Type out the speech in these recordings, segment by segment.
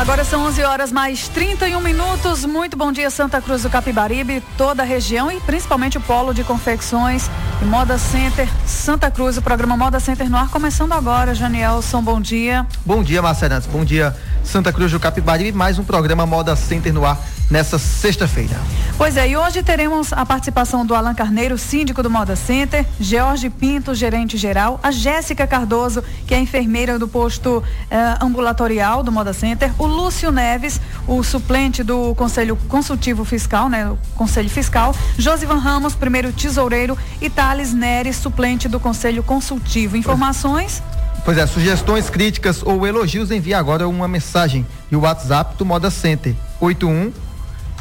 Agora são 11 horas mais 31 minutos. Muito bom dia, Santa Cruz do Capibaribe, toda a região e principalmente o polo de confecções e Moda Center Santa Cruz. O programa Moda Center no ar começando agora. Janielson, bom dia. Bom dia, Marcelantes. Bom dia, Santa Cruz do Capibaribe. Mais um programa Moda Center no ar nessa sexta-feira. Pois é, e hoje teremos a participação do Alan Carneiro, síndico do Moda Center, George Pinto, gerente geral, a Jéssica Cardoso, que é enfermeira do posto eh, ambulatorial do Moda Center, o Lúcio Neves, o suplente do Conselho Consultivo Fiscal, né, Conselho Fiscal, Josivan Ramos, primeiro tesoureiro, e Thales Neres, suplente do Conselho Consultivo. Informações? Pois é, sugestões, críticas ou elogios, envie agora uma mensagem e o WhatsApp do Moda Center, 81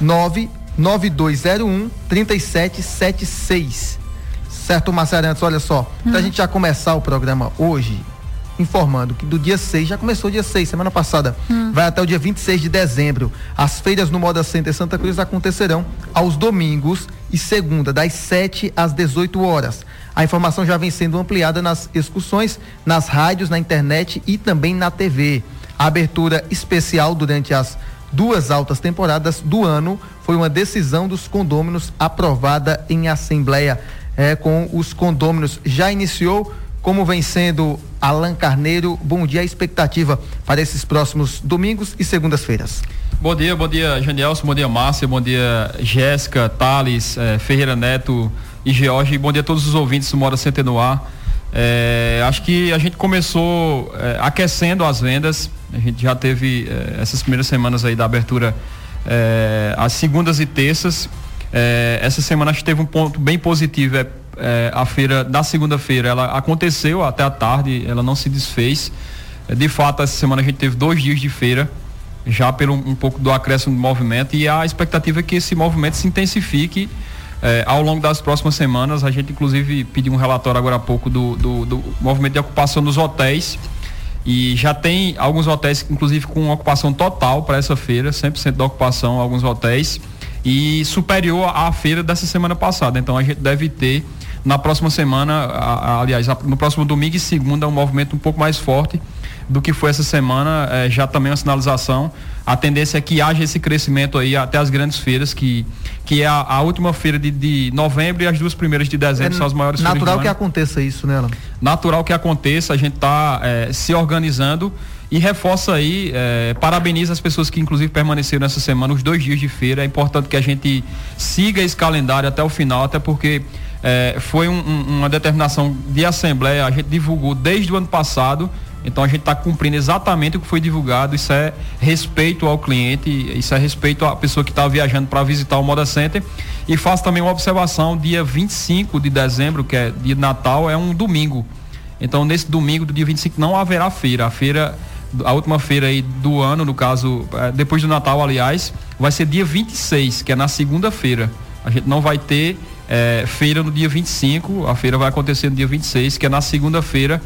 99201 3776. Certo, Marcelantes, olha só. Uhum. Pra gente já começar o programa hoje, informando que do dia 6, já começou dia 6, semana passada, hum. vai até o dia 26 de dezembro. As feiras no Moda Center Santa Cruz acontecerão aos domingos e segunda, das 7 às 18 horas. A informação já vem sendo ampliada nas excursões, nas rádios, na internet e também na TV. A abertura especial durante as duas altas temporadas do ano foi uma decisão dos condôminos aprovada em assembleia é, com os condôminos. Já iniciou como vem sendo Alan Carneiro? Bom dia, a expectativa para esses próximos domingos e segundas-feiras. Bom dia, bom dia, Janielson, bom dia, Márcia, bom dia, Jéssica, Thales, eh, Ferreira Neto e George, bom dia a todos os ouvintes do Mora Centenoar. É, acho que a gente começou é, aquecendo as vendas. A gente já teve é, essas primeiras semanas aí da abertura as segundas e terças. essa semana acho que teve um ponto bem positivo. a feira da segunda-feira ela aconteceu até a tarde, ela não se desfez. de fato, essa semana a gente teve dois dias de feira, já pelo um pouco do acréscimo de movimento, e a expectativa é que esse movimento se intensifique é, ao longo das próximas semanas, a gente inclusive pediu um relatório agora há pouco do, do, do movimento de ocupação dos hotéis. E já tem alguns hotéis, inclusive, com ocupação total para essa feira, 100% da ocupação, alguns hotéis, e superior à feira dessa semana passada. Então a gente deve ter na próxima semana, a, a, aliás, a, no próximo domingo e segunda, um movimento um pouco mais forte do que foi essa semana, é, já também uma sinalização. A tendência é que haja esse crescimento aí até as grandes feiras, que, que é a, a última feira de, de, novembro e as duas primeiras de dezembro é são as maiores Natural que aconteça isso, né, Alan? Natural que aconteça, a gente está é, se organizando e reforça aí, é, parabeniza as pessoas que inclusive permaneceram nessa semana, os dois dias de feira. É importante que a gente siga esse calendário até o final, até porque é, foi um, um, uma determinação de assembleia, a gente divulgou desde o ano passado então a gente está cumprindo exatamente o que foi divulgado. Isso é respeito ao cliente, isso é respeito à pessoa que está viajando para visitar o Moda Center. E faço também uma observação: dia 25 de dezembro, que é de Natal, é um domingo. Então nesse domingo do dia 25 não haverá feira. A feira, a última feira aí do ano, no caso, é, depois do Natal, aliás, vai ser dia 26, que é na segunda-feira. A gente não vai ter é, feira no dia 25, a feira vai acontecer no dia 26, que é na segunda-feira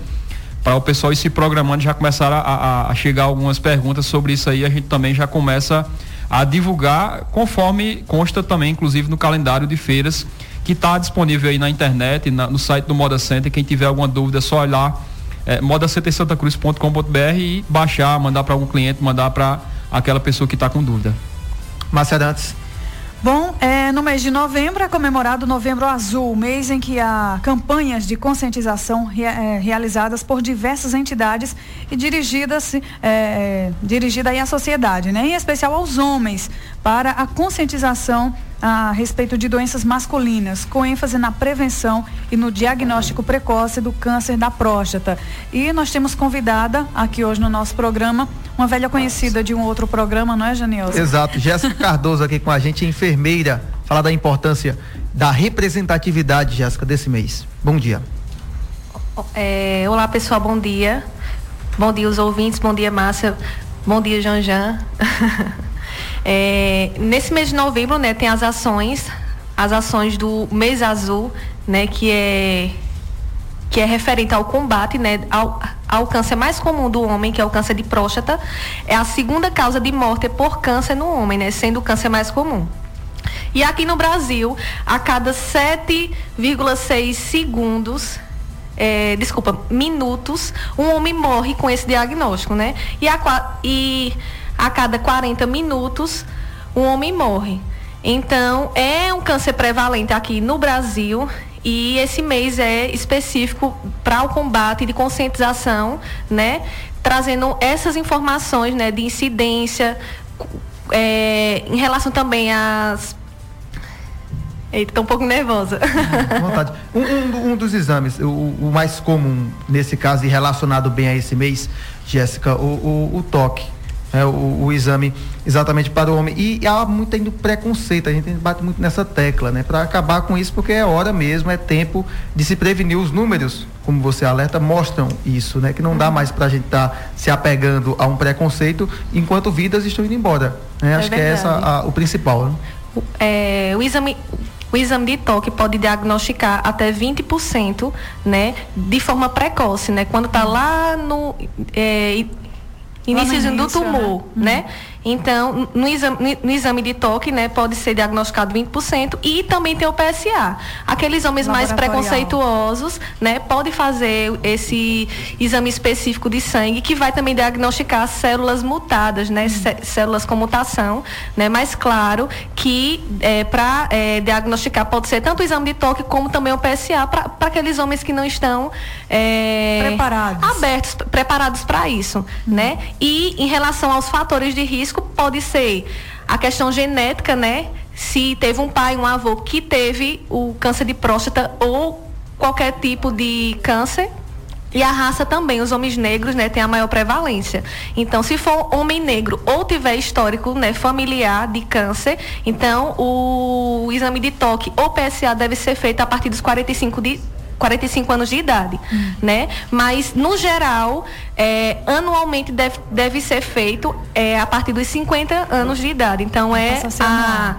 para o pessoal ir se programando, já começar a, a, a, chegar algumas perguntas sobre isso aí, a gente também já começa a divulgar, conforme consta também, inclusive, no calendário de feiras, que está disponível aí na internet, na, no site do Moda Center. Quem tiver alguma dúvida, é só olhar é, modacentersantacruz.com.br e baixar, mandar para algum cliente, mandar para aquela pessoa que está com dúvida. Márcia Dantes. Bom, é, no mês de novembro é comemorado o Novembro Azul, mês em que há campanhas de conscientização é, realizadas por diversas entidades e dirigidas é, dirigida aí à sociedade, né? em especial aos homens, para a conscientização a respeito de doenças masculinas, com ênfase na prevenção e no diagnóstico precoce do câncer da próstata. E nós temos convidada aqui hoje no nosso programa uma velha conhecida de um outro programa, não é, Janilson? Exato. Jéssica Cardoso aqui com a gente, enfermeira, falar da importância da representatividade, Jéssica, desse mês. Bom dia. É, olá, pessoal, bom dia. Bom dia, os ouvintes, bom dia, Márcia. Bom dia, Janjan. É, nesse mês de novembro, né, tem as ações, as ações do mês azul, né, que é que é referente ao combate, né, ao, ao câncer mais comum do homem, que é o câncer de próstata, é a segunda causa de morte por câncer no homem, né, sendo o câncer mais comum. E aqui no Brasil, a cada 7,6 segundos, é, desculpa, minutos, um homem morre com esse diagnóstico, né? E a, e a cada 40 minutos, um homem morre. Então, é um câncer prevalente aqui no Brasil e esse mês é específico para o combate de conscientização, né? Trazendo essas informações, né, de incidência, é, em relação também às Eita, tô um pouco nervosa. Um, um, um dos exames, o, o, mais comum nesse caso e relacionado bem a esse mês, Jéssica, o, o, o toque é, o, o, exame exatamente para o homem. E há muito ainda preconceito, a gente bate muito nessa tecla, né? Para acabar com isso, porque é hora mesmo, é tempo de se prevenir. Os números, como você alerta, mostram isso, né? Que não dá mais para a gente estar tá se apegando a um preconceito enquanto vidas estão indo embora. Né? É Acho verdade. que é essa a, o principal. Né? É, o exame o exame de toque pode diagnosticar até 20%, né, de forma precoce, né, quando está lá no é, início do tumor, né? Então, no exame, no exame de toque, né, pode ser diagnosticado 20% e também tem o PSA. Aqueles homens mais preconceituosos, né, pode fazer esse exame específico de sangue que vai também diagnosticar células mutadas, né, hum. células com mutação, né, mas claro que é, para é, diagnosticar pode ser tanto o exame de toque como também o PSA para aqueles homens que não estão é, preparados, abertos, preparados para isso, hum. né? E em relação aos fatores de risco risco pode ser a questão genética, né? Se teve um pai, um avô que teve o câncer de próstata ou qualquer tipo de câncer, e a raça também, os homens negros, né, têm a maior prevalência. Então, se for homem negro ou tiver histórico, né, familiar de câncer, então o exame de toque ou PSA deve ser feito a partir dos 45 de 45 anos de idade, hum. né? Mas, no geral, é, anualmente deve, deve ser feito é, a partir dos 50 anos de idade. Então, é a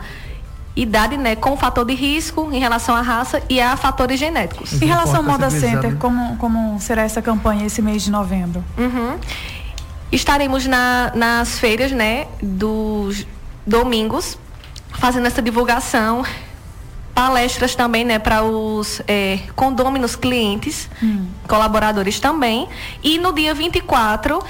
idade, né, com fator de risco em relação à raça e a fatores genéticos. Em relação ao Moda Center, como, como será essa campanha esse mês de novembro? Uhum. Estaremos na, nas feiras, né, dos domingos, fazendo essa divulgação palestras também, né, para os é, condôminos clientes, hum. colaboradores também. E no dia 24,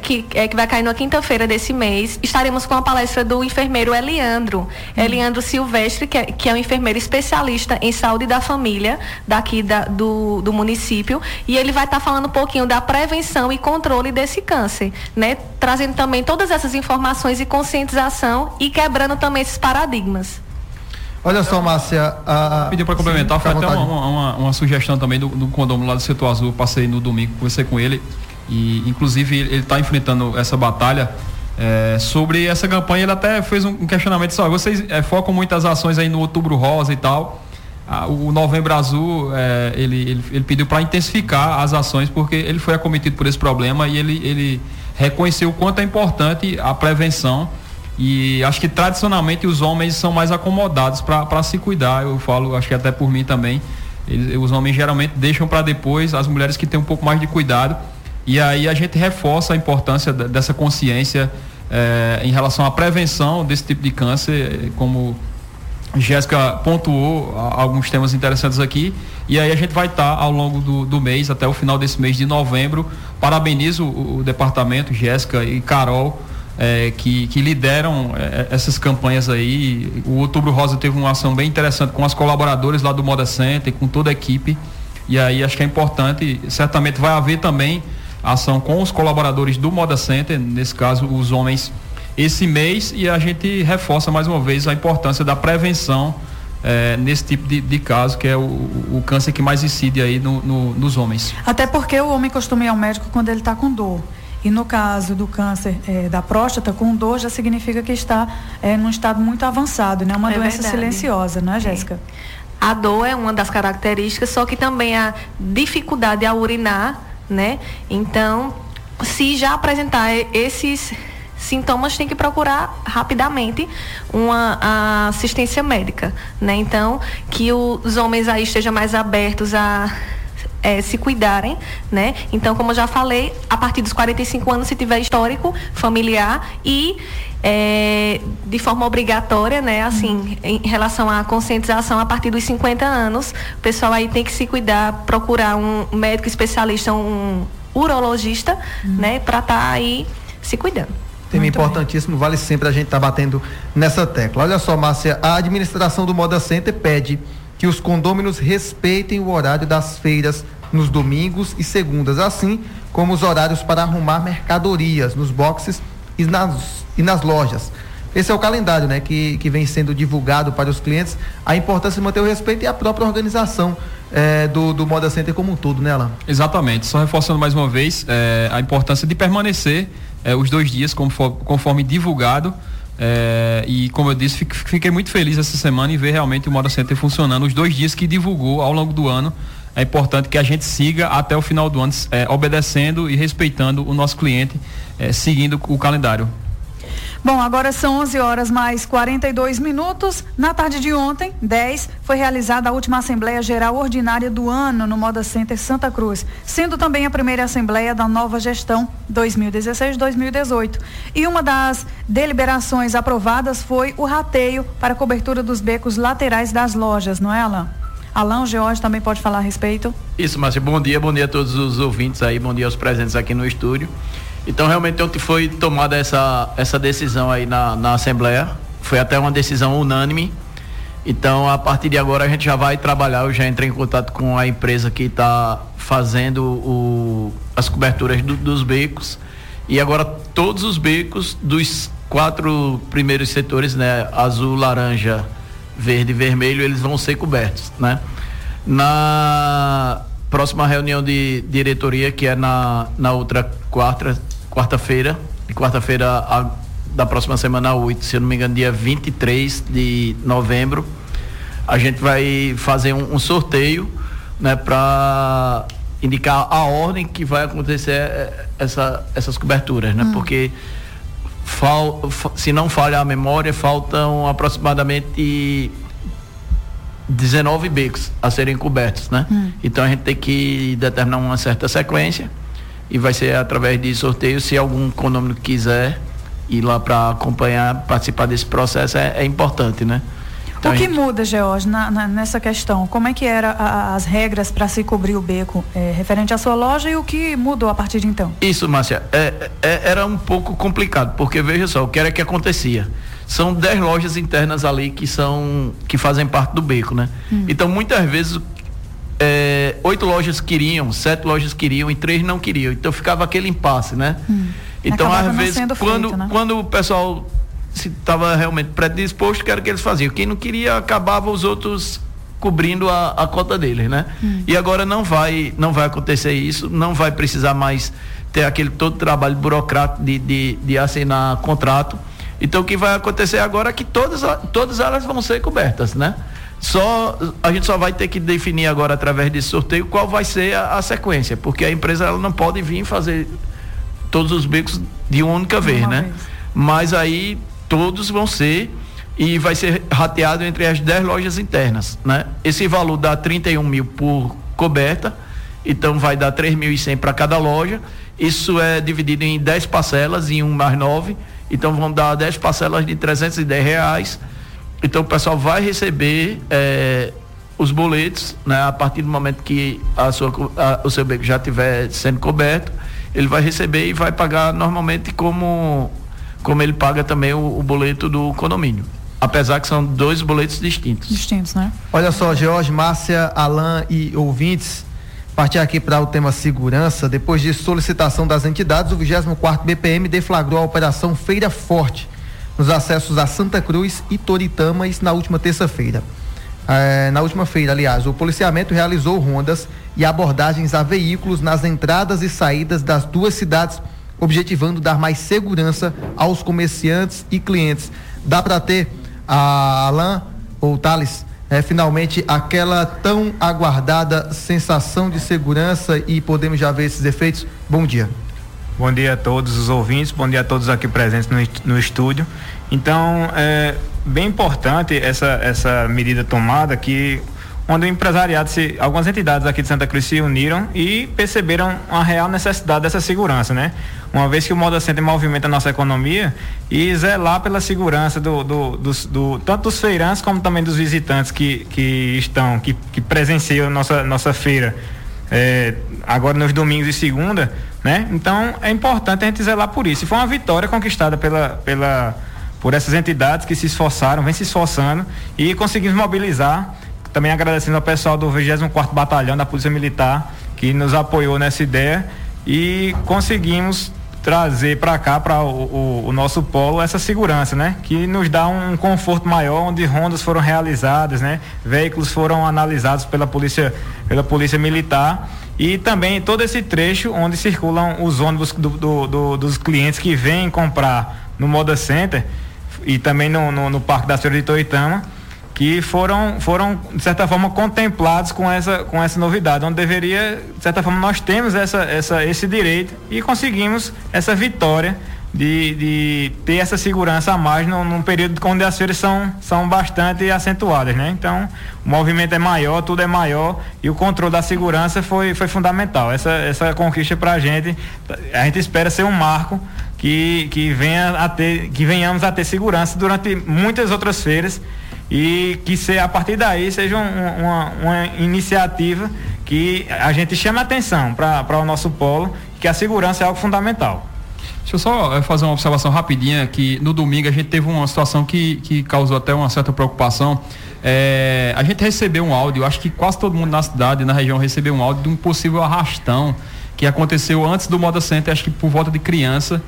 que, é, que vai cair na quinta-feira desse mês, estaremos com a palestra do enfermeiro Eliandro. Hum. Eliandro Silvestre, que é, que é um enfermeiro especialista em saúde da família daqui da, do, do município. E ele vai estar tá falando um pouquinho da prevenção e controle desse câncer, né? Trazendo também todas essas informações e conscientização e quebrando também esses paradigmas. Olha só, Márcia. A... Pediu para complementar, foi até uma, uma, uma, sugestão também do, do condomínio lá do Setor Azul. Passei no domingo, conversei com ele. E, inclusive, ele está enfrentando essa batalha. É, sobre essa campanha, ele até fez um questionamento só. Vocês é, focam muitas ações aí no Outubro Rosa e tal. Ah, o Novembro Azul, é, ele, ele, ele, pediu para intensificar as ações, porque ele foi acometido por esse problema e ele, ele reconheceu o quanto é importante a prevenção e acho que tradicionalmente os homens são mais acomodados para se cuidar. Eu falo, acho que até por mim também. Eles, os homens geralmente deixam para depois as mulheres que têm um pouco mais de cuidado. E aí a gente reforça a importância dessa consciência eh, em relação à prevenção desse tipo de câncer, como Jéssica pontuou alguns temas interessantes aqui. E aí a gente vai estar tá, ao longo do, do, mês, até o final desse mês de novembro. Parabenizo o, o departamento, Jéssica e Carol é, que, que, lideram é, essas campanhas aí. O Outubro Rosa teve uma ação bem interessante com as colaboradores lá do Moda Center, com toda a equipe. E aí acho que é importante, certamente vai haver também ação com os colaboradores do Moda Center, nesse caso os homens, esse mês, e a gente reforça mais uma vez a importância da prevenção é, nesse tipo de, de, caso, que é o, o, câncer que mais incide aí no, no, nos homens. Até porque o homem costuma ir ao médico quando ele está com dor. E no caso do câncer é, da próstata, com dor já significa que está é, num estado muito avançado, né? Uma é doença verdade. silenciosa, não é, Jéssica? A dor é uma das características, só que também a dificuldade a urinar, né? Então, se já apresentar esses sintomas, tem que procurar rapidamente uma assistência médica, né? Então, que os homens aí estejam mais abertos a é, se cuidarem, né? Então, como eu já falei, a partir dos 45 anos, se tiver histórico familiar e é, de forma obrigatória, né? Assim, em relação à conscientização, a partir dos 50 anos, o pessoal aí tem que se cuidar, procurar um médico especialista, um urologista, uhum. né? Para estar tá aí se cuidando. Tema Muito importantíssimo, bem. vale sempre a gente estar tá batendo nessa tecla. Olha só, Márcia, a administração do Moda Center pede que os condôminos respeitem o horário das feiras nos domingos e segundas, assim como os horários para arrumar mercadorias nos boxes e nas, e nas lojas. Esse é o calendário né, que, que vem sendo divulgado para os clientes. A importância de manter o respeito e a própria organização é, do, do Moda Center como um todo, né, Alan? Exatamente. Só reforçando mais uma vez é, a importância de permanecer é, os dois dias conforme, conforme divulgado. É, e como eu disse, fiquei muito feliz essa semana em ver realmente o Moda Center funcionando os dois dias que divulgou ao longo do ano. É importante que a gente siga até o final do ano, é, obedecendo e respeitando o nosso cliente, é, seguindo o calendário. Bom, agora são 11 horas mais 42 minutos. Na tarde de ontem, 10, foi realizada a última Assembleia Geral Ordinária do ano no Moda Center Santa Cruz, sendo também a primeira Assembleia da nova gestão 2016-2018. E uma das deliberações aprovadas foi o rateio para cobertura dos becos laterais das lojas, não é, Alain? Alain, o George também pode falar a respeito. Isso, Márcia. Bom dia, bom dia a todos os ouvintes aí, bom dia aos presentes aqui no estúdio. Então, realmente, ontem foi tomada essa, essa decisão aí na, na Assembleia. Foi até uma decisão unânime. Então, a partir de agora, a gente já vai trabalhar. Eu já entrei em contato com a empresa que está fazendo o, as coberturas do, dos becos. E agora, todos os becos dos quatro primeiros setores, né? Azul, laranja, verde e vermelho, eles vão ser cobertos, né? Na próxima reunião de diretoria, que é na, na outra quarta, quarta-feira, quarta-feira da próxima semana 8, se eu não me engano, dia 23 de novembro, a gente vai fazer um, um sorteio, né, para indicar a ordem que vai acontecer é, essa, essas coberturas, né? Hum. Porque fal, se não falha a memória, faltam aproximadamente 19 becos a serem cobertos, né? Hum. Então a gente tem que determinar uma certa sequência e vai ser através de sorteio. Se algum condomínio quiser ir lá para acompanhar, participar desse processo, é, é importante, né? Então, o que gente... muda, George, na, na, nessa questão? Como é que eram as regras para se cobrir o beco é, referente à sua loja e o que mudou a partir de então? Isso, Márcia, é, é, era um pouco complicado, porque veja só, o que era que acontecia? São 10 lojas internas ali que são que fazem parte do beco, né? Hum. Então, muitas vezes é, oito lojas queriam, sete lojas queriam e três não queriam. Então ficava aquele impasse, né? Hum. Então, às vezes, quando, feito, né? quando o pessoal estava realmente predisposto, que era o que eles faziam. Quem não queria, acabava os outros cobrindo a, a cota deles, né? Hum. E agora não vai, não vai acontecer isso, não vai precisar mais ter aquele todo trabalho burocrático de, de, de assinar contrato. Então o que vai acontecer agora é que todas, todas elas vão ser cobertas, né? Só a gente só vai ter que definir agora através desse sorteio qual vai ser a, a sequência, porque a empresa ela não pode vir fazer todos os becos de uma única vez, uma né? Vez. Mas aí todos vão ser e vai ser rateado entre as 10 lojas internas, né? Esse valor dá 31 mil por coberta, então vai dar 3.100 para cada loja. Isso é dividido em 10 parcelas, em 1 mais 9, então vão dar 10 parcelas de 310 reais então o pessoal vai receber é, os boletos, né, a partir do momento que a sua, a, o seu beco já estiver sendo coberto, ele vai receber e vai pagar normalmente como, como ele paga também o, o boleto do condomínio. Apesar que são dois boletos distintos. Distintos, né? Olha só, George, Márcia, Alain e ouvintes, partir aqui para o tema segurança, depois de solicitação das entidades, o 24 BPM deflagrou a operação Feira Forte nos acessos a Santa Cruz e Toritamas na última terça-feira. É, na última feira, aliás, o policiamento realizou rondas e abordagens a veículos nas entradas e saídas das duas cidades, objetivando dar mais segurança aos comerciantes e clientes. Dá para ter a Alain ou Thales, é, finalmente aquela tão aguardada sensação de segurança e podemos já ver esses efeitos? Bom dia. Bom dia a todos os ouvintes, bom dia a todos aqui presentes no, no estúdio. Então, é bem importante essa, essa medida tomada que onde o empresariado, se, algumas entidades aqui de Santa Cruz se uniram e perceberam a real necessidade dessa segurança, né? Uma vez que o Moda Center movimenta a nossa economia e zelar pela segurança do, do, do, do tanto dos feirantes como também dos visitantes que, que estão, que, que presenciam nossa, nossa feira é, agora nos domingos e segunda, né? Então é importante a gente zelar por isso. E foi uma vitória conquistada pela, pela, por essas entidades que se esforçaram, vem se esforçando e conseguimos mobilizar. Também agradecendo ao pessoal do 24 Batalhão da Polícia Militar que nos apoiou nessa ideia e conseguimos trazer para cá, para o, o, o, nosso polo, essa segurança, né? Que nos dá um conforto maior, onde rondas foram realizadas, né? Veículos foram analisados pela polícia, pela polícia militar e também todo esse trecho onde circulam os ônibus do, do, do, dos clientes que vêm comprar no Moda Center e também no, no, no Parque da Feira de Toitama que foram, foram de certa forma contemplados com essa, com essa novidade, onde deveria, de certa forma, nós temos essa, essa, esse direito e conseguimos essa vitória de, de ter essa segurança a mais num, num período onde as feiras são, são bastante acentuadas, né? Então, o movimento é maior, tudo é maior e o controle da segurança foi, foi fundamental. Essa, essa conquista para a gente, a gente espera ser um marco que, que, venha a ter, que venhamos a ter segurança durante muitas outras feiras e que se, a partir daí seja um, uma, uma iniciativa que a gente chame atenção para o nosso polo, que a segurança é algo fundamental. Deixa eu só eh, fazer uma observação rapidinha, que no domingo a gente teve uma situação que, que causou até uma certa preocupação. É, a gente recebeu um áudio, acho que quase todo mundo na cidade, na região, recebeu um áudio de um possível arrastão que aconteceu antes do Moda Center, acho que por volta de criança,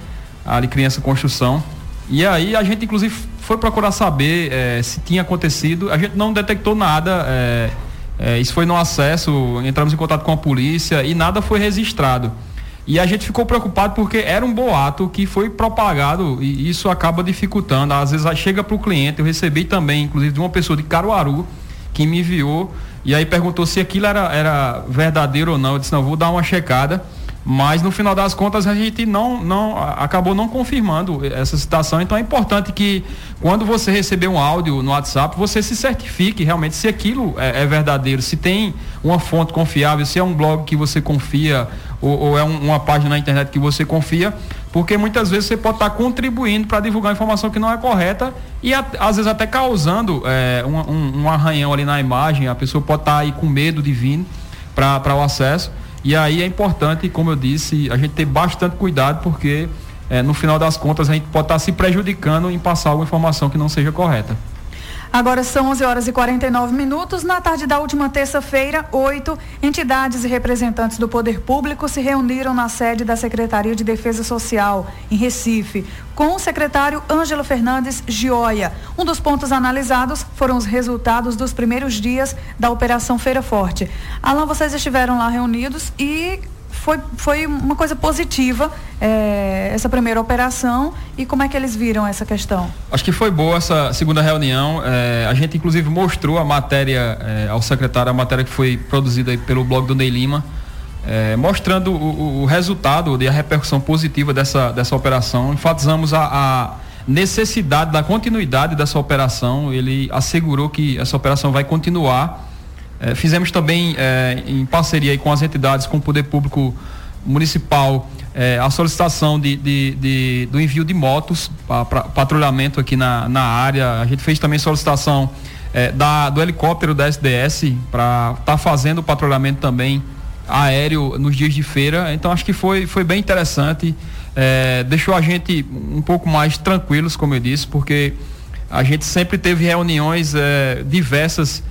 ali criança construção. E aí a gente inclusive foi procurar saber é, se tinha acontecido. A gente não detectou nada. É, é, isso foi no acesso, entramos em contato com a polícia e nada foi registrado. E a gente ficou preocupado porque era um boato que foi propagado e isso acaba dificultando. Às vezes chega para o cliente, eu recebi também, inclusive, de uma pessoa de Caruaru que me enviou e aí perguntou se aquilo era, era verdadeiro ou não. Eu disse, não, vou dar uma checada. Mas no final das contas a gente não, não acabou não confirmando essa citação. Então é importante que quando você receber um áudio no WhatsApp, você se certifique realmente se aquilo é, é verdadeiro, se tem uma fonte confiável, se é um blog que você confia ou, ou é um, uma página na internet que você confia, porque muitas vezes você pode estar contribuindo para divulgar informação que não é correta e a, às vezes até causando é, um, um, um, arranhão ali na imagem. A pessoa pode estar aí com medo de vir para o acesso. E aí é importante, como eu disse, a gente ter bastante cuidado, porque é, no final das contas a gente pode estar se prejudicando em passar alguma informação que não seja correta. Agora são 11 horas e 49 minutos. Na tarde da última terça-feira, oito entidades e representantes do poder público se reuniram na sede da Secretaria de Defesa Social, em Recife, com o secretário Ângelo Fernandes Gioia. Um dos pontos analisados foram os resultados dos primeiros dias da Operação Feira Forte. Alan, vocês estiveram lá reunidos e foi, foi uma coisa positiva é, essa primeira operação e como é que eles viram essa questão? Acho que foi boa essa segunda reunião. É, a gente inclusive mostrou a matéria é, ao secretário, a matéria que foi produzida pelo blog do Ney Lima, mostrando o, o, resultado e a repercussão positiva dessa, dessa operação. Enfatizamos a, a necessidade da continuidade dessa operação. Ele assegurou que essa operação vai continuar é, fizemos também, é, em parceria com as entidades, com o Poder Público Municipal, é, a solicitação de, de, de, do envio de motos para patrulhamento aqui na, na área. A gente fez também solicitação da, do helicóptero da SDS para estar tá fazendo o patrulhamento também aéreo nos dias de feira. Então acho que foi, foi bem interessante. Deixou a gente um pouco mais tranquilos, como eu disse, porque a gente sempre teve reuniões diversas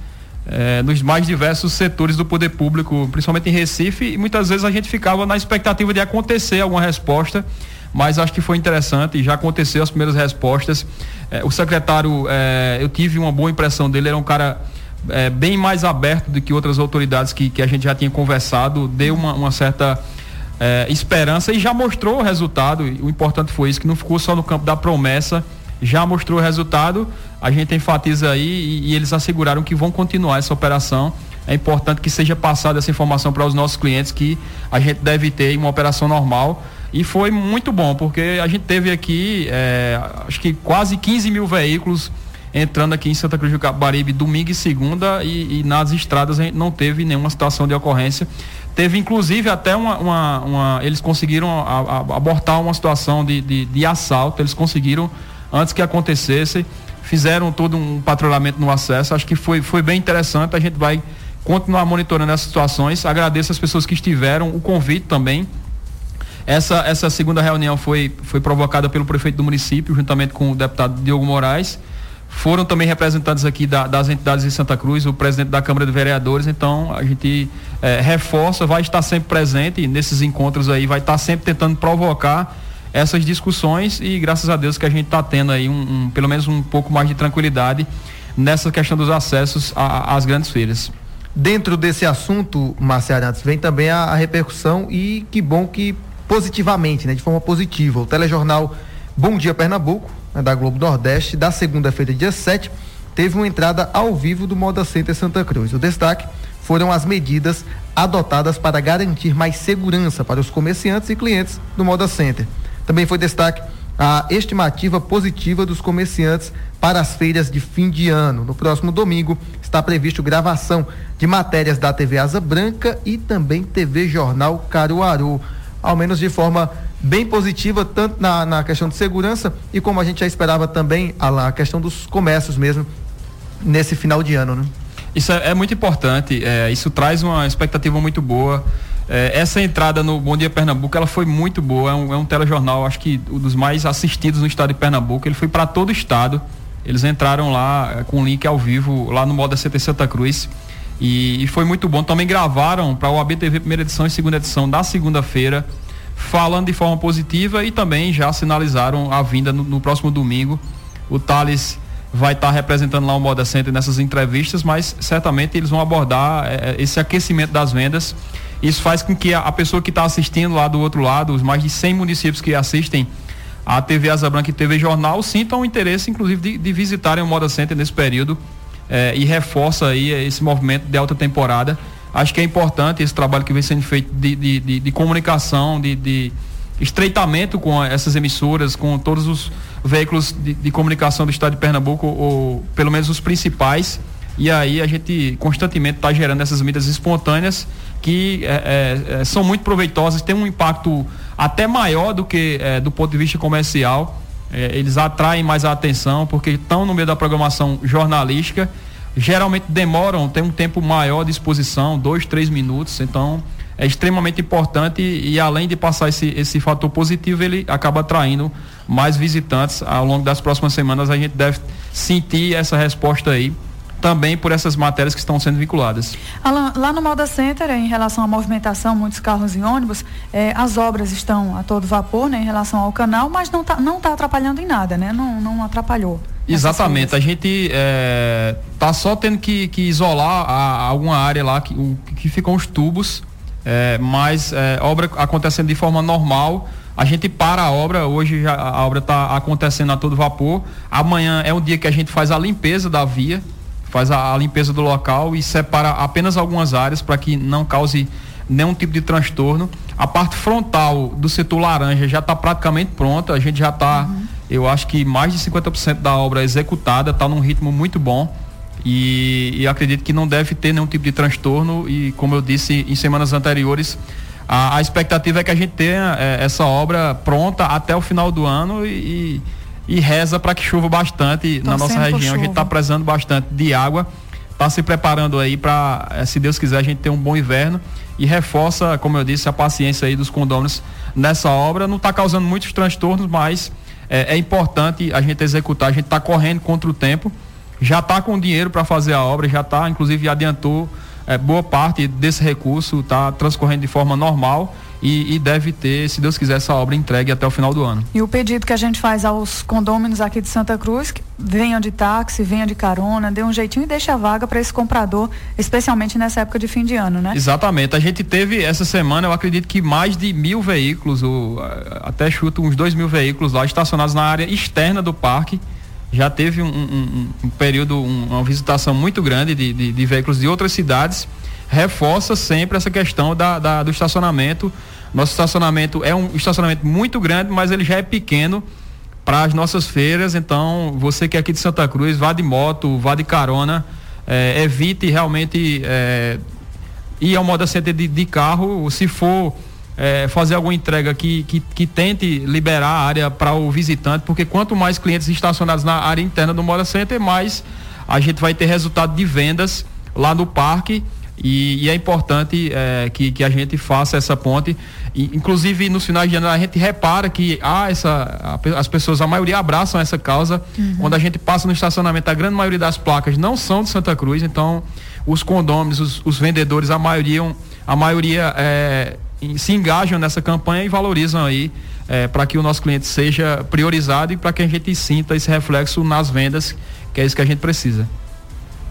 é, nos mais diversos setores do poder público, principalmente em Recife, e muitas vezes a gente ficava na expectativa de acontecer alguma resposta, mas acho que foi interessante, já aconteceu as primeiras respostas. É, o secretário, é, eu tive uma boa impressão dele, era um cara é, bem mais aberto do que outras autoridades que, que a gente já tinha conversado, deu uma, uma certa é, esperança e já mostrou o resultado. o importante foi isso, que não ficou só no campo da promessa, já mostrou o resultado a gente enfatiza aí e, e eles asseguraram que vão continuar essa operação. É importante que seja passada essa informação para os nossos clientes que a gente deve ter uma operação normal. E foi muito bom, porque a gente teve aqui, é, acho que quase 15 mil veículos entrando aqui em Santa Cruz do Capibaribe domingo e segunda e, e nas estradas a gente não teve nenhuma situação de ocorrência. Teve inclusive até uma. uma, uma eles conseguiram a, a, abortar uma situação de, de, de, assalto, eles conseguiram, antes que acontecesse, fizeram todo um patrulhamento no acesso. Acho que foi, foi bem interessante. A gente vai continuar monitorando essas situações. Agradeço as pessoas que estiveram, o convite também. Essa, essa segunda reunião foi, foi provocada pelo prefeito do município, juntamente com o deputado Diogo Moraes. Foram também representantes aqui da, das entidades de Santa Cruz, o presidente da Câmara de Vereadores, então a gente é, reforça, vai estar sempre presente nesses encontros aí, vai estar sempre tentando provocar essas discussões e graças a Deus que a gente está tendo aí um, um, pelo menos um pouco mais de tranquilidade nessa questão dos acessos às grandes feiras. Dentro desse assunto, Marcia Arantes, vem também a, a, repercussão e que bom que positivamente, né, de forma positiva. O telejornal Bom Dia Pernambuco né, da Globo Nordeste, da segunda-feira, dia 7, teve uma entrada ao vivo do Moda Center Santa Cruz. O destaque foram as medidas adotadas para garantir mais segurança para os comerciantes e clientes do Moda Center. Também foi destaque a estimativa positiva dos comerciantes para as feiras de fim de ano. No próximo domingo está previsto gravação de matérias da TV Asa Branca e também TV Jornal Caruaru, ao menos de forma bem positiva, tanto na, na questão de segurança e como a gente já esperava também, a, a questão dos comércios mesmo, nesse final de ano, né? Isso é, é muito importante, é, isso traz uma expectativa muito boa. É, essa entrada no Bom Dia Pernambuco, ela foi muito boa, é um, é um telejornal, acho que um dos mais assistidos no estado de Pernambuco, ele foi para todo o estado, eles entraram lá é, com link ao vivo, lá no Moda CT Santa Cruz, e, e foi muito bom. Também gravaram para o ABTV primeira edição e segunda edição da segunda-feira, falando de forma positiva e também já sinalizaram a vinda no, no próximo domingo. O Thales vai estar tá representando lá o Moda Center nessas entrevistas, mas certamente eles vão abordar é, esse aquecimento das vendas. Isso faz com que a, a pessoa que está assistindo lá do outro lado, os mais de 100 municípios que assistem a TV Asa Branca e TV Jornal, sintam o interesse, inclusive, de, de visitarem o Moda Center nesse período é, e reforça aí esse movimento de alta temporada Acho que é importante esse trabalho que vem sendo feito de, de, de, comunicação, de, estreitamento com essas emissoras, com todos os veículos de, comunicação do estado de Pernambuco, ou pelo menos os principais. E aí a gente constantemente está gerando essas mídias espontâneas que é, é, é, são muito proveitosas, têm um impacto até maior do que é, do ponto de vista comercial. É, eles atraem mais a atenção porque estão no meio da programação jornalística geralmente demoram, tem um tempo maior de exposição, dois, três minutos, então é extremamente importante e, e além de passar esse, esse fator positivo, ele acaba atraindo mais visitantes ao longo das próximas semanas. A gente deve sentir essa resposta aí também por essas matérias que estão sendo vinculadas. Alan, lá no Moda Center, em relação à movimentação, muitos carros e ônibus, eh, as obras estão a todo vapor, né, em relação ao canal, mas não está não tá atrapalhando em nada, né? Não, não atrapalhou. Exatamente, a gente é, tá só tendo que, que isolar a, alguma área lá que, o, que ficam os tubos, é, mas é, obra acontecendo de forma normal. A gente para a obra, hoje já, a obra está acontecendo a todo vapor. Amanhã é um dia que a gente faz a limpeza da via, faz a, a limpeza do local e separa apenas algumas áreas para que não cause nenhum tipo de transtorno. A parte frontal do setor laranja já está praticamente pronta, a gente já está, uhum. eu acho que mais de 50% da obra executada, está num ritmo muito bom. E, e, acredito que não deve ter nenhum tipo de transtorno e como eu disse em semanas anteriores a, a expectativa é que a gente tenha é, essa obra pronta até o final do ano e, e reza para que chova bastante Tô na nossa região. A gente está precisando bastante de água, está se preparando aí para, é, se Deus quiser, a gente ter um bom inverno e reforça, como eu disse, a paciência aí dos condôminos nessa obra. Não está causando muitos transtornos, mas é, é, importante a gente executar. A gente está correndo contra o tempo, já está com dinheiro para fazer a obra, já está, inclusive adiantou é, boa parte desse recurso, está transcorrendo de forma normal e, e, deve ter, se Deus quiser, essa obra entregue até o final do ano. E o pedido que a gente faz aos condôminos aqui de Santa Cruz, que venham de táxi, venham de carona, dê um jeitinho e deixe a vaga para esse comprador, especialmente nessa época de fim de ano, né? Exatamente. A gente teve essa semana, eu acredito que mais de mil veículos, ou, até chuto uns dois mil veículos lá estacionados na área externa do parque. Já teve um, um, um período, um, uma visitação muito grande de, de, de veículos de outras cidades reforça sempre essa questão da, da, do estacionamento. Nosso estacionamento é um estacionamento muito grande, mas ele já é pequeno para as nossas feiras. Então, você que é aqui de Santa Cruz, vá de moto, vá de carona, é, evite realmente é, ir ao center de, de carro. Se for é, fazer alguma entrega que, que, que, tente liberar a área para o visitante, porque quanto mais clientes estacionados na área interna do moda center, mais a gente vai ter resultado de vendas lá no parque. E, e é importante é, que, que a gente faça essa ponte. E, inclusive, nos finais de ano, a gente repara que há essa, a, as pessoas, a maioria abraçam essa causa. Uhum. Quando a gente passa no estacionamento, a grande maioria das placas não são de Santa Cruz, então os condôminos, os, os vendedores, a maioria, a maioria é, se engajam nessa campanha e valorizam aí é, para que o nosso cliente seja priorizado e para que a gente sinta esse reflexo nas vendas, que é isso que a gente precisa.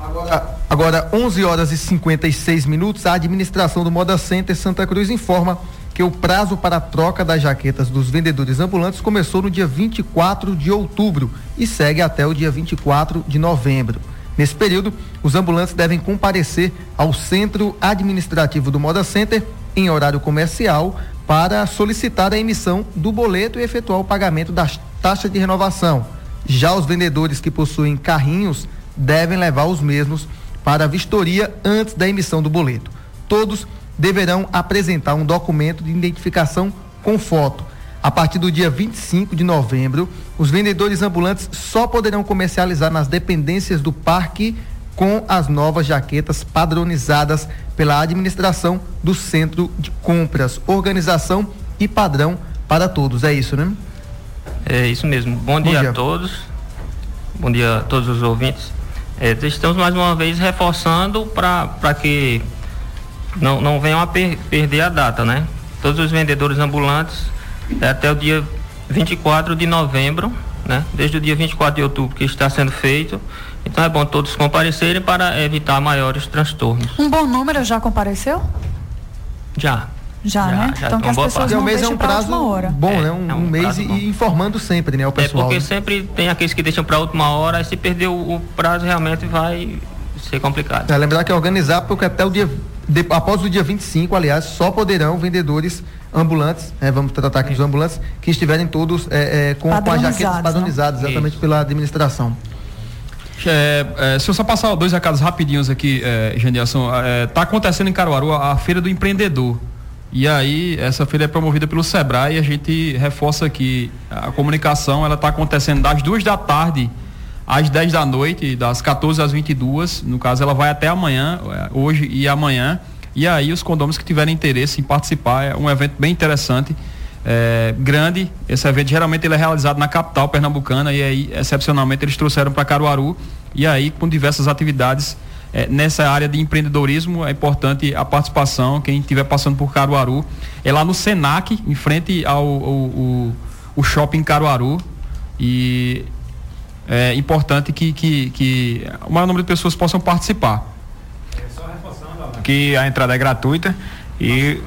Agora, agora 11 horas e 56 minutos, a administração do Moda Center Santa Cruz informa que o prazo para a troca das jaquetas dos vendedores ambulantes começou no dia 24 de outubro e segue até o dia 24 de novembro. Nesse período, os ambulantes devem comparecer ao centro administrativo do Moda Center em horário comercial para solicitar a emissão do boleto e efetuar o pagamento das taxas de renovação. Já os vendedores que possuem carrinhos devem levar os mesmos para a vistoria antes da emissão do boleto. Todos deverão apresentar um documento de identificação com foto. A partir do dia 25 de novembro, os vendedores ambulantes só poderão comercializar nas dependências do parque com as novas jaquetas padronizadas pela administração do Centro de Compras, organização e padrão para todos. É isso, né? É isso mesmo. Bom, Bom dia, dia, a todos. Bom dia a todos os ouvintes. É, estamos mais uma vez reforçando para que não, não venham a per, perder a data, né? Todos os vendedores ambulantes é até o dia 24 de novembro, né? Desde o dia 24 de outubro que está sendo feito. Então é bom todos comparecerem para evitar maiores transtornos. Um bom número já compareceu? Já. Já, já né? Já então que as pessoas não um mês é um prazo bom, é, né? Um, é um, um mês e, e, informando sempre, né, o pessoal. É porque né? sempre tem aqueles que deixam para a última hora, e se perder o, o, prazo realmente vai ser complicado. É, lembrar que é organizar porque até o dia de, após o dia 25, aliás, só poderão vendedores ambulantes, é, vamos tratar aqui dos ambulantes, que estiverem todos é, é, com, com as jaquetas padronizadas, né? exatamente Isso. pela administração. É, é, se eu só passar dois recados rapidinhos aqui, é, Geniação, é, tá acontecendo em Caruaru a, a, Feira do Empreendedor. E aí, essa feira é promovida pelo Sebrae e a gente reforça que a comunicação ela está acontecendo das duas da tarde às 10 da noite, das 14 às 22. No caso, ela vai até amanhã, hoje e amanhã. E aí, os condôminos que tiverem interesse em participar, é um evento bem interessante é, grande. Esse evento geralmente ele é realizado na capital pernambucana e aí, excepcionalmente, eles trouxeram para Caruaru e aí com diversas atividades é, nessa área de empreendedorismo é importante a participação. Quem estiver passando por Caruaru é lá no Senac, em frente ao, ao, ao, shopping Caruaru e é importante que, que, que o maior número de pessoas possam participar. É que a entrada é gratuita e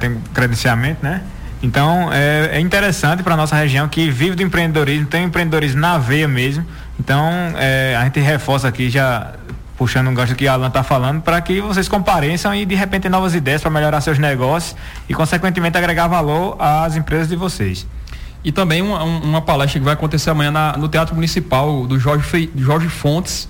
tem credenciamento, né? Então é, é interessante para nossa região que vive do empreendedorismo, tem empreendedorismo na veia mesmo. Então é, a gente reforça aqui já puxando um gancho que a Alan está falando, para que vocês compareçam e de repente novas ideias para melhorar seus negócios e consequentemente agregar valor às empresas de vocês. E também uma, uma palestra que vai acontecer amanhã na, no Teatro Municipal do Jorge, Fe, Jorge Fontes,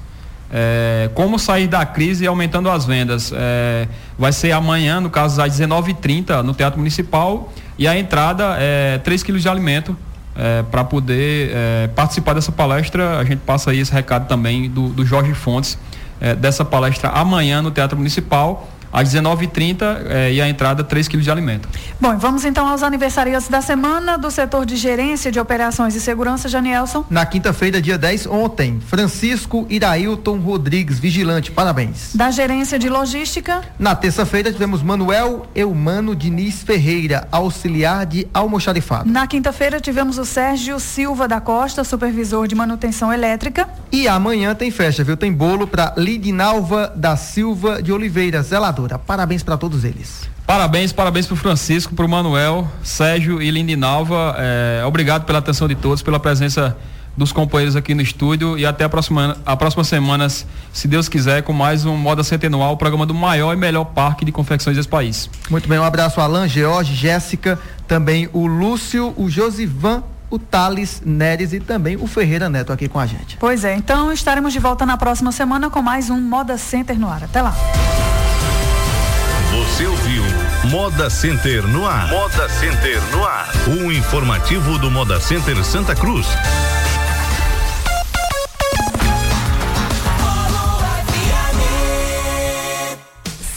é, como sair da crise aumentando as vendas. É, vai ser amanhã, no caso, às 19h30, no Teatro Municipal. E a entrada é 3 quilos de alimento. É, para poder é, participar dessa palestra, a gente passa aí esse recado também do, do Jorge Fontes, é, dessa palestra amanhã no Teatro Municipal às 19h30 eh, e a entrada 3 quilos de alimento. Bom, vamos então aos aniversariantes da semana do setor de gerência de operações e segurança, Janielson. Na quinta-feira, dia 10, ontem, Francisco Irailton Rodrigues, vigilante, parabéns. Da gerência de logística. Na terça-feira, tivemos Manuel Eumano Diniz Ferreira, auxiliar de almoxarifado. Na quinta-feira, tivemos o Sérgio Silva da Costa, supervisor de manutenção elétrica. E amanhã tem festa, viu? Tem bolo para Lidinalva da Silva de Oliveira, zelador. Parabéns para todos eles. Parabéns, parabéns para o Francisco, para o Manuel, Sérgio e Lindinalva. É, obrigado pela atenção de todos, pela presença dos companheiros aqui no estúdio e até a próxima, a próxima semana, se Deus quiser, com mais um Moda Centenual, o programa do maior e melhor parque de confecções desse país. Muito bem, um abraço Alan, George, Jéssica, também o Lúcio, o Josivan o Thales Neres e também o Ferreira Neto aqui com a gente. Pois é, então estaremos de volta na próxima semana com mais um Moda Center no ar. Até lá. Você ouviu Moda Center no ar. Moda Center no ar. O informativo do Moda Center Santa Cruz.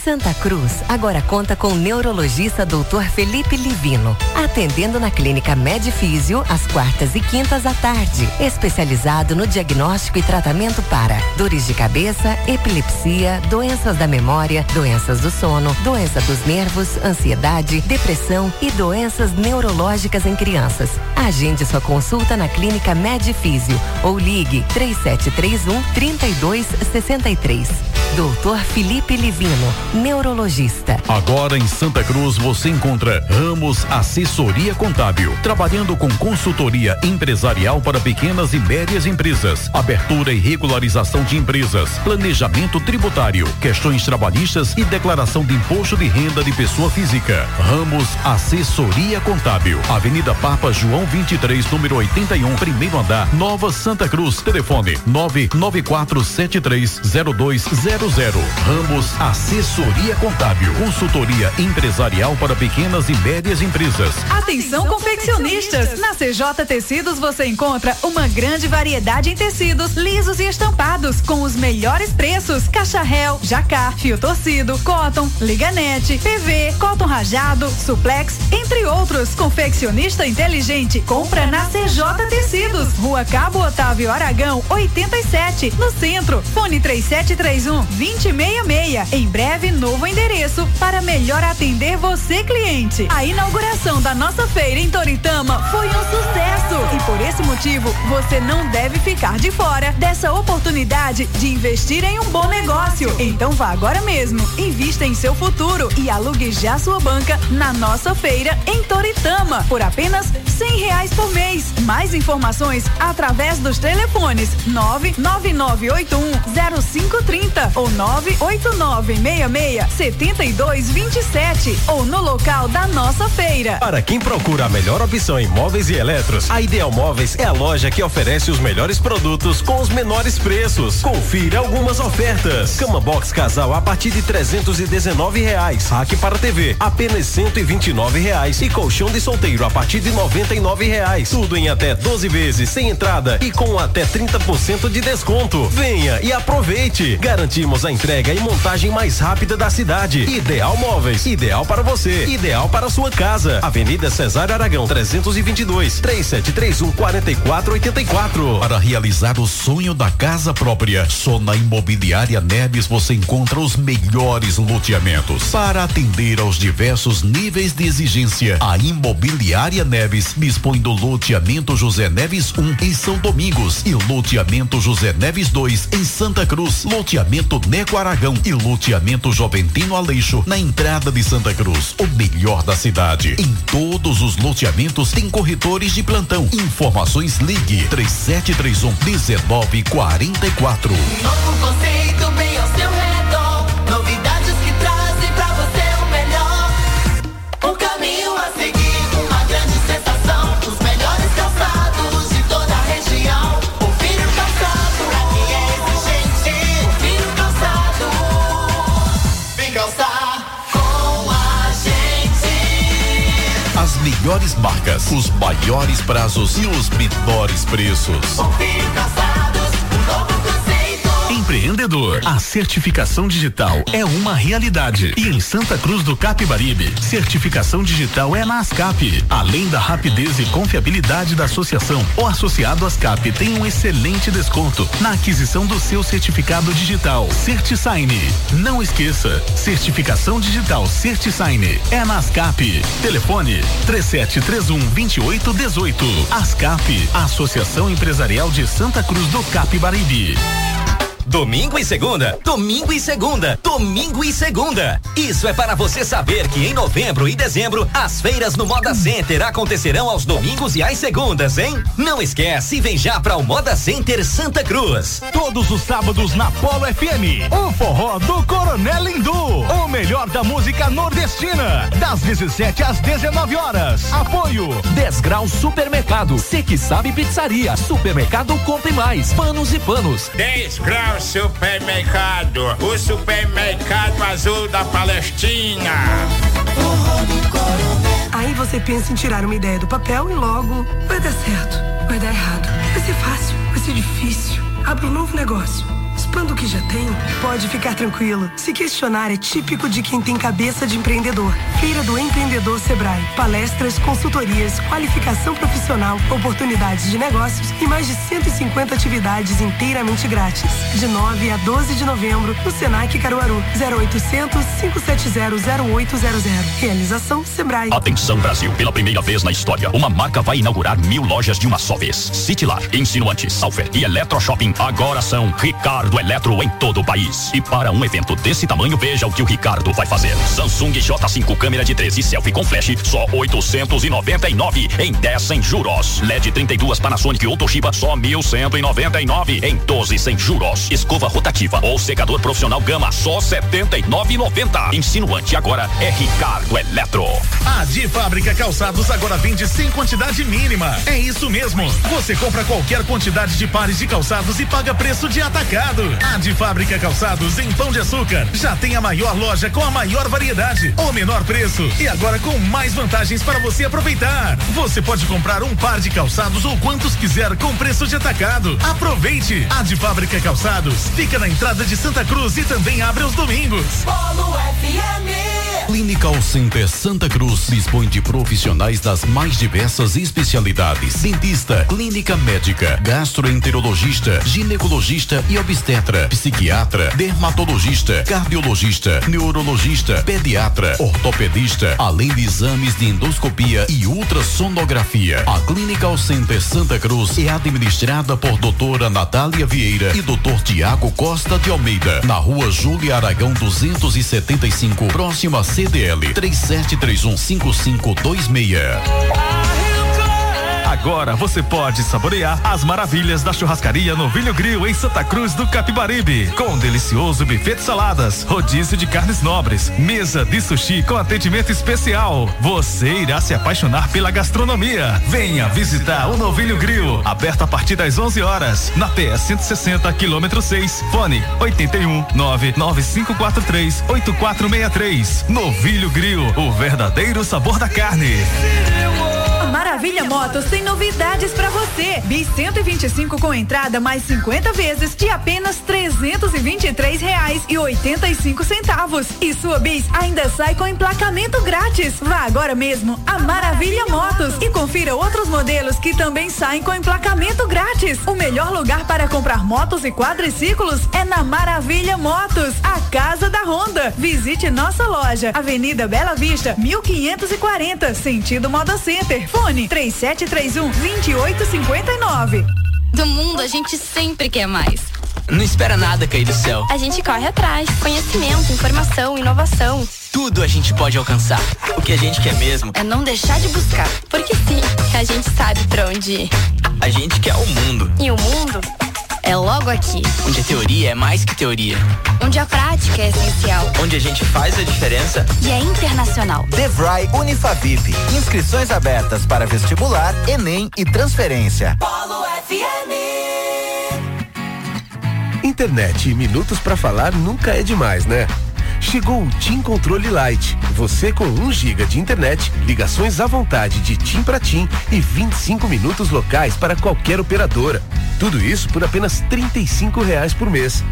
Santa Cruz agora conta com o neurologista Dr. Felipe Livino, atendendo na clínica Medifísio às quartas e quintas à tarde, especializado no diagnóstico e tratamento para dores de cabeça, epilepsia, doenças da memória, doenças do sono, doença dos nervos, ansiedade, depressão e doenças neurológicas em crianças. Agende sua consulta na clínica Medifísio ou ligue 3731 3263. Doutor Felipe Livino, neurologista. Agora em Santa Cruz você encontra Ramos Assessoria Contábil, trabalhando com consultoria empresarial para pequenas e médias empresas, abertura e regularização de empresas, planejamento tributário, questões trabalhistas e declaração de imposto de renda de pessoa física. Ramos Assessoria Contábil, Avenida Papa João 23, número 81, primeiro andar, Nova Santa Cruz. Telefone 994730200. Ramos Assessoria Contábil, consultoria empresarial para pequenas e médias empresas. Atenção confeccionistas, na CJ Tecidos você encontra uma grande variedade em tecidos lisos e estampados com os melhores preços: cacharel, jacar, fio torcido, cotton, liganete, PV, cotton rajado, suplex, entre outros. Confeccionista inteligente, compra na CJ Tecidos, Rua Cabo Otávio Aragão, 87, no centro. Fone 3731 2066. Em breve, novo endereço para melhor atender você, cliente. A inauguração da nossa feira em Toritama foi um sucesso e por esse motivo você não deve ficar de fora dessa oportunidade de investir em um bom negócio. Então vá agora mesmo, invista em seu futuro e alugue já sua banca na nossa feira em Toritama por apenas cem reais por mês. Mais informações através dos telefones nove nove nove oito um zero cinco trinta ou nove oito nove meia meia setenta e dois vinte e sete ou no local da nossa feira. Para quem procura a melhor opção em móveis e eletros, a Ideal Móveis é a loja que oferece os melhores produtos com os menores preços. Confira algumas ofertas. Cama box casal a partir de trezentos e dezenove reais. Rack para TV apenas cento e vinte e nove reais e colchão de solteiro a partir de noventa e nove reais. Tudo em até 12 vezes sem entrada e com até 30% de desconto. Venha e aproveite. Garantimos a entrega e montagem mais rápida da cidade. Ideal Móveis, ideal para você, ideal para sua casa. Avenida Cesário Aragão 322 3731 4484. Para realizar o sonho da casa própria, só na Imobiliária Neves você encontra os melhores loteamentos. Para atender aos diversos níveis de exigência, a Imobiliária Neves dispõe do loteamento José Neves 1 em São Domingos e loteamento José Neves 2 em Santa Cruz, loteamento Neco Aragão e loteamento Joventino Aleixo na entrada de Santa Cruz, o melhor da cidade. Em todos os loteamentos tem corretores de plantão. Informações ligue 3731 1944. Novo conceito bem melhores marcas, os maiores prazos e os menores preços. Empreendedor, a certificação digital é uma realidade. E em Santa Cruz do Capibaribe, certificação digital é na ASCAP. Além da rapidez e confiabilidade da associação, o associado ASCAP tem um excelente desconto na aquisição do seu certificado digital. CertiSign. Não esqueça, certificação digital CertiSign é na ASCAP. Telefone 3731 2818. ASCAP, Associação Empresarial de Santa Cruz do Capibaribe. Domingo e segunda, domingo e segunda, domingo e segunda. Isso é para você saber que em novembro e dezembro as feiras no Moda Center acontecerão aos domingos e às segundas, hein? Não esquece e vem já para o Moda Center Santa Cruz. Todos os sábados na Polo FM, o forró do Coronel Lindu, o melhor da música nordestina, das 17 às 19 horas. Apoio 10 graus supermercado, Se que sabe pizzaria, supermercado compre mais, panos e panos. 10 graus supermercado, o supermercado azul da Palestina. Aí você pensa em tirar uma ideia do papel e logo vai dar certo, vai dar errado, vai ser fácil, vai ser difícil. Abra um novo negócio. Expanda o que já tem. Pode ficar tranquilo. Se questionar é típico de quem tem cabeça de empreendedor. Feira do Empreendedor Sebrae. Palestras, consultorias, qualificação profissional, oportunidades de negócios e mais de 150 atividades inteiramente grátis. De 9 a 12 de novembro, no Senac Caruaru. 0800 570 0800. Realização Sebrae. Atenção Brasil, pela primeira vez na história, uma marca vai inaugurar mil lojas de uma só vez. Citylar, Insinuante, Salfer e Eletro Shopping agora são Ricardo Eletro em todo o país. E para um evento desse tamanho, veja o que o Ricardo vai fazer. Samsung J5 câmera de 13 selfie com flash, só 899 em 10 sem juros. LED 32 Panasonic ou Toshiba, só 1199 em 12 sem juros. Escova rotativa ou secador profissional Gama, só 79,90. Insinuante agora é Ricardo Eletro. A de Fábrica Calçados agora vende sem quantidade mínima. É isso mesmo. Você compra qualquer quantidade de pares de calçados e paga preço de atacado. A de Fábrica Calçados em Pão de Açúcar já tem a maior loja com a maior variedade, o menor preço e agora com mais vantagens para você aproveitar. Você pode comprar um par de calçados ou quantos quiser com preço de atacado. Aproveite! A de Fábrica Calçados fica na entrada de Santa Cruz e também abre aos domingos. Polo FM. Clinical Center Santa Cruz dispõe de profissionais das mais diversas especialidades: dentista, clínica médica, gastroenterologista, ginecologista e obstetra, psiquiatra, dermatologista, cardiologista, neurologista, pediatra, ortopedista, além de exames de endoscopia e ultrassonografia. A Clinical Center Santa Cruz é administrada por doutora Natália Vieira e doutor Tiago Costa de Almeida, na rua Júlia Aragão 275, próxima a CDL 37315526. Agora você pode saborear as maravilhas da churrascaria Novilho Grill em Santa Cruz do Capibaribe. Com um delicioso buffet de saladas, rodízio de carnes nobres, mesa de sushi com atendimento especial. Você irá se apaixonar pela gastronomia. Venha visitar o Novilho Grill, aberto a partir das 11 horas, na PS 160, quilômetro 6. Fone 81 99543 8463. Novilho Grill, o verdadeiro sabor da carne. Maravilha Motos tem novidades para você. Bis 125 com entrada mais 50 vezes de apenas 323 reais e 85 centavos. E sua bis ainda sai com emplacamento grátis. Vá agora mesmo a Maravilha Motos e confira outros modelos que também saem com emplacamento grátis. O melhor lugar para comprar motos e quadriciclos é na Maravilha Motos, a casa da Honda. Visite nossa loja, Avenida Bela Vista, 1540, sentido Moda Center. Fone 3731 2859. Do mundo a gente sempre quer mais. Não espera nada cair do céu. A gente corre atrás. Conhecimento, informação, inovação. Tudo a gente pode alcançar. O que a gente quer mesmo é não deixar de buscar. Porque sim, a gente sabe para onde ir. A gente quer o mundo. E o mundo é logo aqui. Onde a teoria é mais que teoria. Onde a prática é essencial. Onde a gente faz a diferença e é internacional. Devrai Unifavip. Inscrições abertas para vestibular, Enem e transferência. Polo FM. Internet e minutos para falar nunca é demais, né? Chegou o TIM Controle Lite. Você com 1 GB de internet, ligações à vontade de TIM para TIM e 25 minutos locais para qualquer operadora. Tudo isso por apenas 35 reais por mês.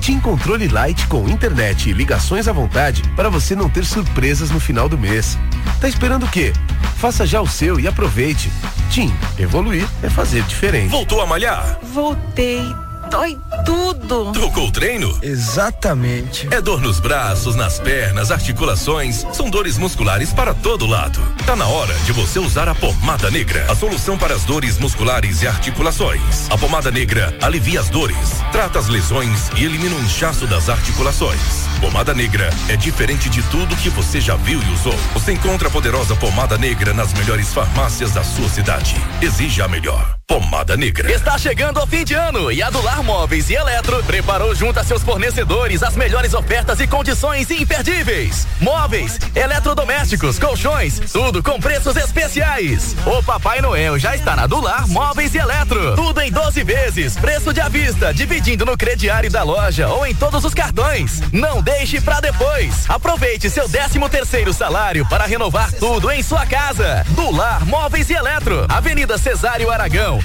TIM Controle Lite com internet e ligações à vontade para você não ter surpresas no final do mês. Tá esperando o quê? Faça já o seu e aproveite. TIM, evoluir é fazer diferente. Voltou a malhar? Voltei. Dói tudo. Trocou o treino? Exatamente. É dor nos braços, nas pernas, articulações. São dores musculares para todo lado. Tá na hora de você usar a pomada negra. A solução para as dores musculares e articulações. A pomada negra alivia as dores, trata as lesões e elimina o inchaço das articulações. Pomada negra é diferente de tudo que você já viu e usou. Você encontra a poderosa pomada negra nas melhores farmácias da sua cidade. Exija a melhor. Pomada Negra. Está chegando o fim de ano e a Dular Móveis e Eletro preparou junto a seus fornecedores as melhores ofertas e condições imperdíveis. Móveis, eletrodomésticos, colchões, tudo com preços especiais. O Papai Noel já está na Dular Móveis e Eletro. Tudo em 12 vezes, preço de à vista, dividindo no crediário da loja ou em todos os cartões. Não deixe para depois. Aproveite seu 13 terceiro salário para renovar tudo em sua casa. Dular Móveis e Eletro. Avenida Cesário Aragão,